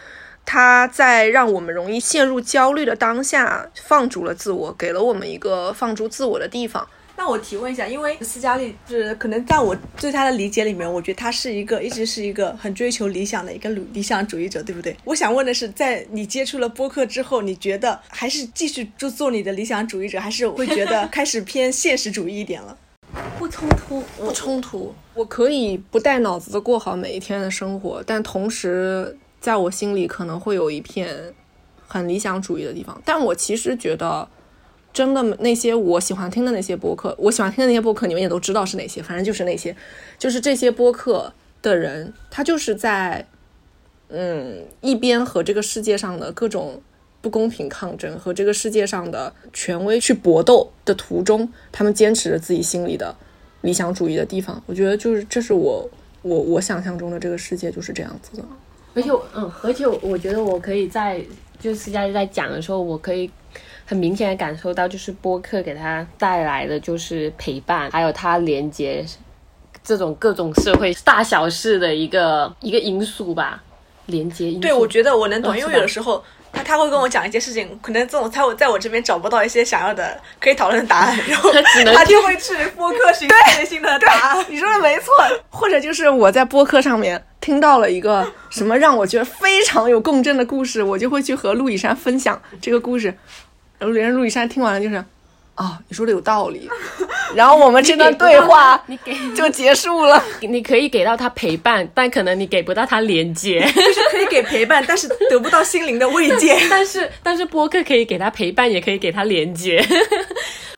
D: 他在让我们容易陷入焦虑的当下放逐了自我，给了我们一个放逐自我的地方。
B: 那我提问一下，因为斯嘉丽是可能在我对他的理解里面，我觉得他是一个一直是一个很追求理想的一个理理想主义者，对不对？我想问的是，在你接触了播客之后，你觉得还是继续就做你的理想主义者，还是会觉得 开始偏现实主义一点了？
C: 不冲突，
D: 不冲突。我可以不带脑子的过好每一天的生活，但同时。在我心里可能会有一片很理想主义的地方，但我其实觉得，真的那些我喜欢听的那些播客，我喜欢听的那些播客，你们也都知道是哪些，反正就是那些，就是这些播客的人，他就是在，嗯，一边和这个世界上的各种不公平抗争，和这个世界上的权威去搏斗的途中，他们坚持着自己心里的理想主义的地方。我觉得就是这是我我我想象中的这个世界就是这样子的。
C: 而且，嗯，而且我觉得我可以在就私下在讲的时候，我可以很明显的感受到，就是播客给他带来的就是陪伴，还有他连接这种各种社会大小事的一个一个因素吧，连接因素。
B: 对，我觉得我能懂，因为有的时候。他他会跟我讲一些事情，可能这种在我在我这边找不到一些想要的可以讨论的答案，然后他就会去播客寻找新的答案。
D: 你说的没错，或者就是我在播客上面听到了一个什么让我觉得非常有共振的故事，我就会去和陆以山分享这个故事，然后连陆以山听完了就是。啊，你说的有道理，然后我们这段对话
C: 你给
D: 就结束了。
C: 你可以给到他陪伴，但可能你给不到他连接。
B: 就是可以给陪伴，但是得不到心灵的慰藉。
C: 但是但是播客可以给他陪伴，也可以给他连接。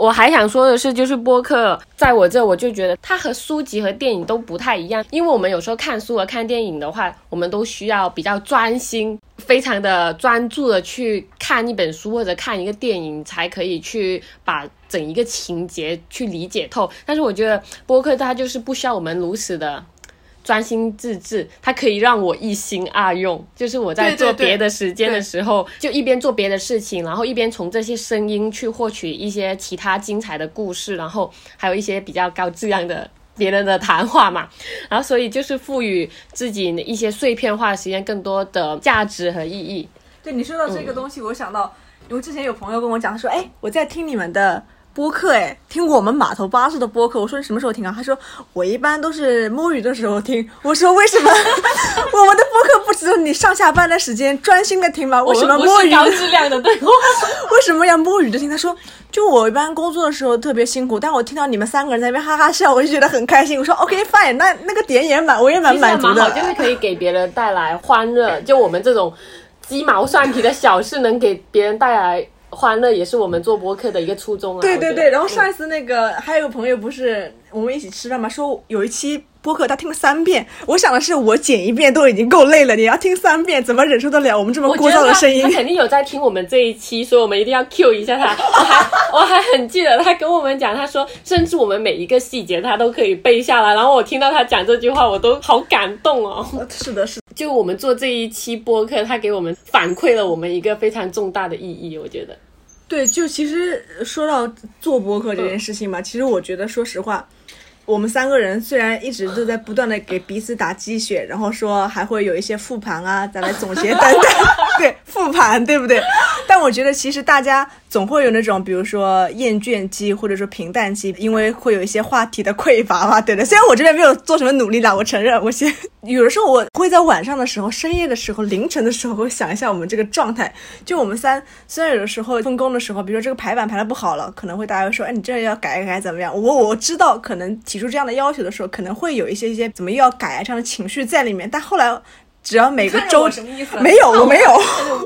C: 我还想说的是，就是播客在我这，我就觉得它和书籍和电影都不太一样，因为我们有时候看书和看电影的话，我们都需要比较专心、非常的专注的去看一本书或者看一个电影，才可以去把整一个情节去理解透。但是我觉得播客它就是不需要我们如此的。专心致志，它可以让我一心二用。就是我在做别的时间的时候，就一边做别的事情，然后一边从这些声音去获取一些其他精彩的故事，然后还有一些比较高质量的别人的谈话嘛。然后所以就是赋予自己一些碎片化的时间更多的价值和意义。
B: 对你说到这个东西，我想到，因为之前有朋友跟我讲，说：“哎，我在听你们的。”播客哎，听我们码头巴士的播客。我说你什么时候听啊？他说我一般都是摸鱼的时候听。我说为什么 我们的播客不只有你上下班的时间专心的听吗？为什么摸鱼？
C: 高质量的对话。
B: 为什么要摸鱼的听？他说就我一般工作的时候特别辛苦，但我听到你们三个人在那边哈哈笑，我就觉得很开心。我说 OK fine，那那个点也满，我也蛮满足的。
C: 就是可以给别人带来欢乐。就我们这种鸡毛蒜皮的小事，能给别人带来。欢乐也是我们做播客的一个初衷啊。
B: 对对对，然后上一次那个还有个朋友不是我们一起吃饭嘛，说有一期播客他听了三遍。我想的是，我剪一遍都已经够累了，你要听三遍，怎么忍受得了我们这么聒噪的声音
C: 他？肯定有在听我们这一期，所以我们一定要 Q 一下他。我还 我还很记得他跟我们讲，他说甚至我们每一个细节他都可以背下来。然后我听到他讲这句话，我都好感动哦。
B: 是的，是的。
C: 就我们做这一期播客，他给我们反馈了我们一个非常重大的意义，我觉得。
B: 对，就其实说到做播客这件事情嘛，其实我觉得，说实话，我们三个人虽然一直都在不断的给彼此打鸡血，然后说还会有一些复盘啊，再来总结等等，对，复盘，对不对？但我觉得其实大家总会有那种，比如说厌倦期或者说平淡期，因为会有一些话题的匮乏嘛，对的。虽然我这边没有做什么努力啦，我承认，我先有的时候我会在晚上的时候、深夜的时候、凌晨的时候，会想一下我们这个状态。就我们三，虽然有的时候分工的时候，比如说这个排版排的不好了，可能会大家说，哎，你这要改一改怎么样？我我知道，可能提出这样的要求的时候，可能会有一些一些怎么又要改啊这样的情绪在里面。但后来，只要每个周？没有，我没有。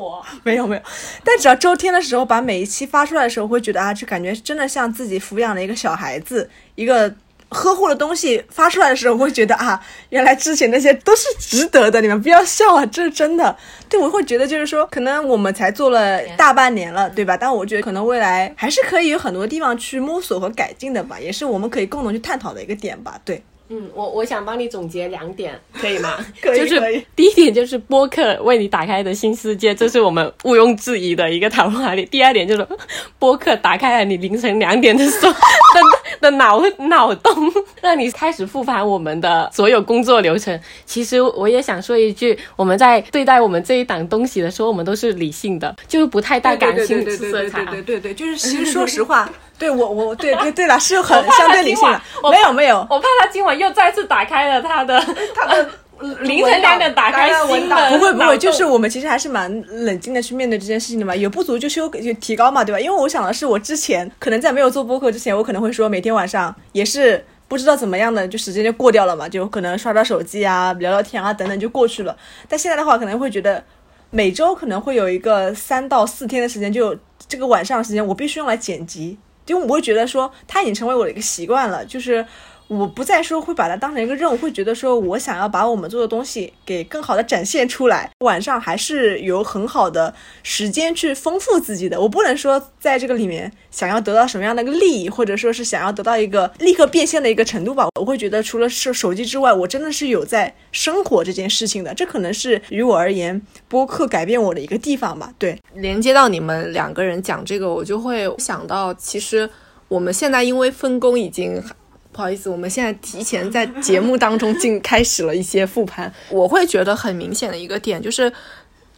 C: 我，
B: 没有没有，但只要周天的时候把每一期发出来的时候，会觉得啊，就感觉真的像自己抚养了一个小孩子，一个呵护的东西发出来的时候，我会觉得啊，原来之前那些都是值得的，你们不要笑啊，这是真的。对，我会觉得就是说，可能我们才做了大半年了，对吧？但我觉得可能未来还是可以有很多地方去摸索和改进的吧，也是我们可以共同去探讨的一个点吧。对，
C: 嗯，我我想帮你总结两点，可以吗？
B: 可 以
C: 就是
B: 可以
C: 第一点就是播客为你打开的新世界，这是我们毋庸置疑的一个讨论话题。第二点就是播客打开了你凌晨两点的时候 的 的脑脑洞，让你开始复盘我们的所有工作流程。其实我也想说一句，我们在对待我们这一档东西的时候，我们都是理性的，就是不太带感性色彩对。
B: 对对对，就是其实 说实话，对我我对对对了，是 很相对理性的，没有没有，
C: 我怕他今晚又再次打开了他的他的 凌晨两点打开新的，
B: 不会不会，就是我们其实还是蛮冷静的去面对这件事情的嘛，有不足就修就提高嘛，对吧？因为我想的是，我之前可能在没有做播客之前，我可能会说每天晚上也是不知道怎么样的，就时间就过掉了嘛，就可能刷刷手机啊、聊聊天啊等等就过去了。但现在的话，可能会觉得每周可能会有一个三到四天的时间，就这个晚上的时间，我必须用来剪辑，因为我会觉得说它已经成为我的一个习惯了，就是。我不再说会把它当成一个任务，会觉得说我想要把我们做的东西给更好的展现出来。晚上还是有很好的时间去丰富自己的。我不能说在这个里面想要得到什么样的一个利益，或者说是想要得到一个立刻变现的一个程度吧。我会觉得除了是手机之外，我真的是有在生活这件事情的。这可能是于我而言播客改变我的一个地方吧。对，
D: 连接到你们两个人讲这个，我就会想到，其实我们现在因为分工已经。不好意思，我们现在提前在节目当中进 开始了一些复盘。我会觉得很明显的一个点就是，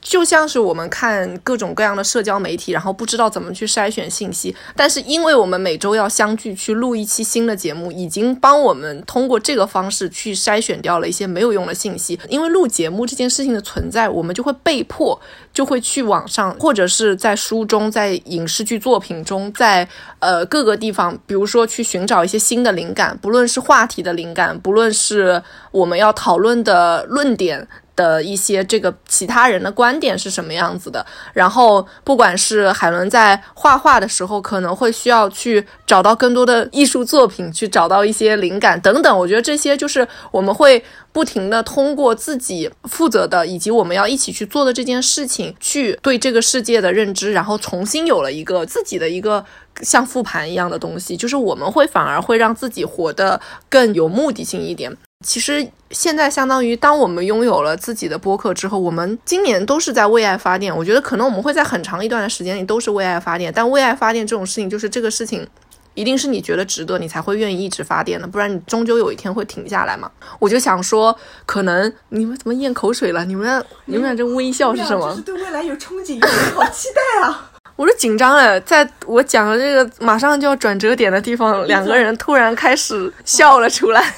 D: 就像是我们看各种各样的社交媒体，然后不知道怎么去筛选信息，但是因为我们每周要相聚去录一期新的节目，已经帮我们通过这个方式去筛选掉了一些没有用的信息。因为录节目这件事情的存在，我们就会被迫就会去网上，或者是在书中、在影视剧作品中，在呃各个地方，比如说去寻找一些新的灵感，不论是话题的灵感，不论是我们要讨论的论点。的一些这个其他人的观点是什么样子的，然后不管是海伦在画画的时候，可能会需要去找到更多的艺术作品，去找到一些灵感等等。我觉得这些就是我们会不停的通过自己负责的以及我们要一起去做的这件事情，去对这个世界的认知，然后重新有了一个自己的一个像复盘一样的东西，就是我们会反而会让自己活得更有目的性一点。其实现在相当于，当我们拥有了自己的播客之后，我们今年都是在为爱发电。我觉得可能我们会在很长一段的时间里都是为爱发电，但为爱发电这种事情，就是这个事情一定是你觉得值得，你才会愿意一直发电的，不然你终究有一天会停下来嘛。我就想说，可能你们怎么咽口水了？你们 你们俩这微笑是什么？
B: 对未来有憧憬，好期待啊！
D: 我都紧张了，在我讲的这个马上就要转折点的地方，两个人突然开始笑了出来。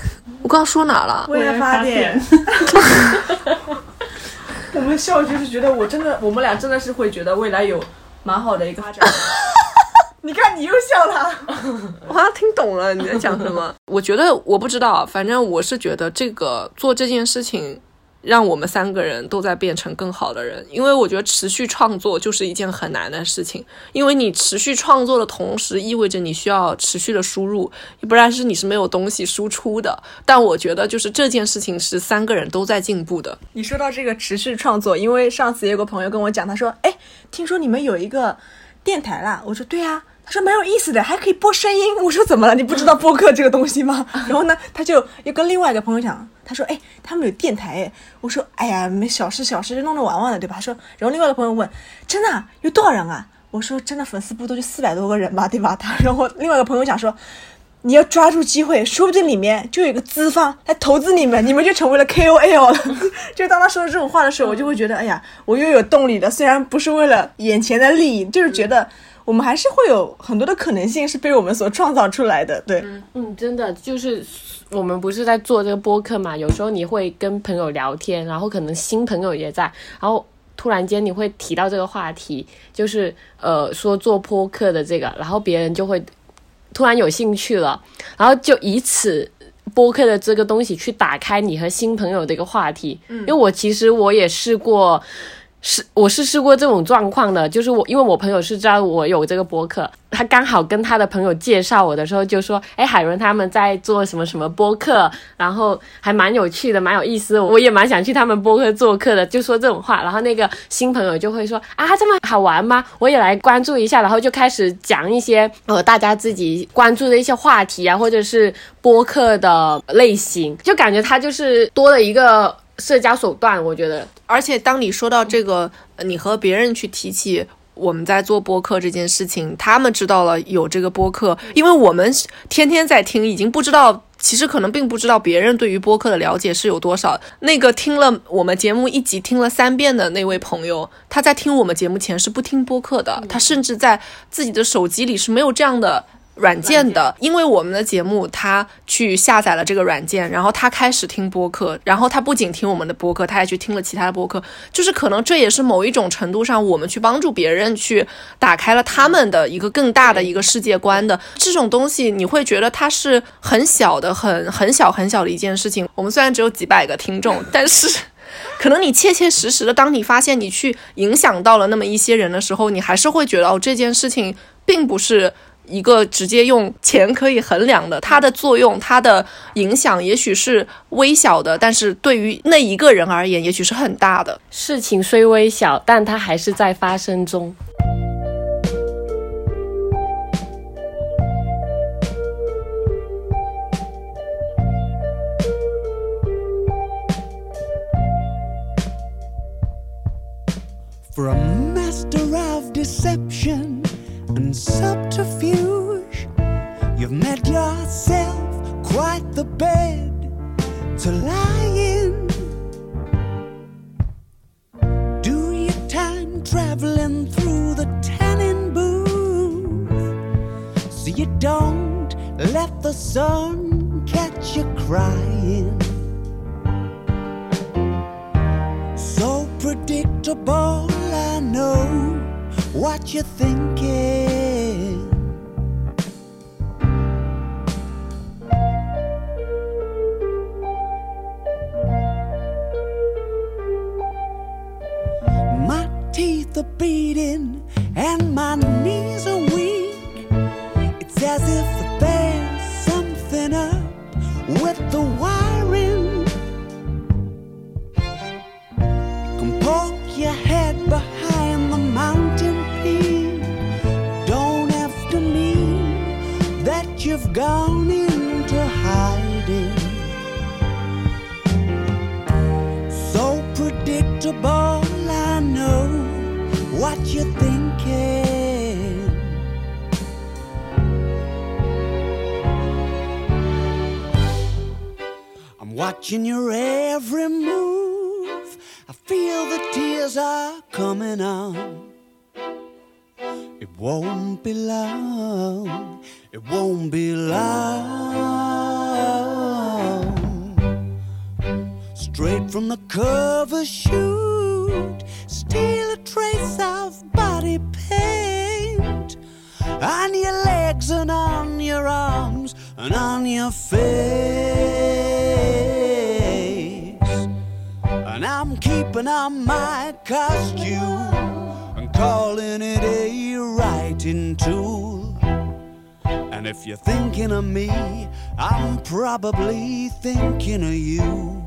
D: 我刚刚说哪了？
B: 未来发电。我们笑就是觉得我真的，我们俩真的是会觉得未来有蛮好的一个发展。你看，你又笑了。
D: 我好像听懂了你在讲什么。我觉得我不知道，反正我是觉得这个做这件事情让我们三个人都在变成更好的人。因为我觉得持续创作就是一件很难的事情，因为你持续创作的同时，意味着你需要持续的输入，不然是你是没有东西输出的。但我觉得就是这件事情是三个人都在进步的。
B: 你说到这个持续创作，因为上次有个朋友跟我讲，他说：“哎，听说你们有一个电台啦。”我说：“对啊。”他说蛮有意思的，还可以播声音。我说怎么了？你不知道播客这个东西吗？然后呢，他就又跟另外一个朋友讲，他说哎，他们有电台哎。我说哎呀，没小事小事，就弄弄玩玩的，对吧？他说，然后另外一个朋友问，真的有多少人啊？我说真的，粉丝不多就四百多个人吧，对吧？他然后另外一个朋友讲说，你要抓住机会，说不定里面就有一个资方来投资你们，你们就成为了 KOL 了。就当他说这种话的时候，我就会觉得哎呀，我又有动力了。虽然不是为了眼前的利益，就是觉得。我们还是会有很多的可能性是被我们所创造出来的，对，
C: 嗯，真的就是我们不是在做这个播客嘛？有时候你会跟朋友聊天，然后可能新朋友也在，然后突然间你会提到这个话题，就是呃说做播客的这个，然后别人就会突然有兴趣了，然后就以此播客的这个东西去打开你和新朋友的一个话题。嗯，因为我其实我也试过。是，我是试过这种状况的，就是我，因为我朋友是知道我有这个播客，他刚好跟他的朋友介绍我的时候就说，哎，海伦他们在做什么什么播客，然后还蛮有趣的，蛮有意思，我也蛮想去他们播客做客的，就说这种话，然后那个新朋友就会说，啊，这么好玩吗？我也来关注一下，然后就开始讲一些呃大家自己关注的一些话题啊，或者是播客的类型，就感觉他就是多了一个。社交手段，我觉得，
D: 而且当你说到这个，你和别人去提起我们在做播客这件事情，他们知道了有这个播客，因为我们天天在听，已经不知道，其实可能并不知道别人对于播客的了解是有多少。那个听了我们节目一集听了三遍的那位朋友，他在听我们节目前是不听播客的，他甚至在自己的手机里是没有这样的。软件的，因为我们的节目，他去下载了这个软件，然后他开始听播客，然后他不仅听我们的播客，他也去听了其他的播客，就是可能这也是某一种程度上，我们去帮助别人去打开了他们的一个更大的一个世界观的这种东西，你会觉得它是很小的、很很小很小的一件事情。我们虽然只有几百个听众，但是可能你切切实实的，当你发现你去影响到了那么一些人的时候，你还是会觉得哦，这件事情并不是。一个直接用钱可以衡量的，它的作用、它的影响，也许是微小的，但是对于那一个人而言，也许是很大的。
C: 事情虽微小，但它还是在发生中。And subterfuge. You've made yourself quite the bed to lie in. Do your time traveling through the tanning booth so you don't let the sun catch you crying. So predictable, I know what you're your every move. I feel the tears are coming on. It won't be long it won't be long. Straight from the cover shoot, steal a trace of body paint on your legs and on your arms and on your face.
E: Putting on my costume and calling it a writing tool. And if you're thinking of me, I'm probably thinking of you.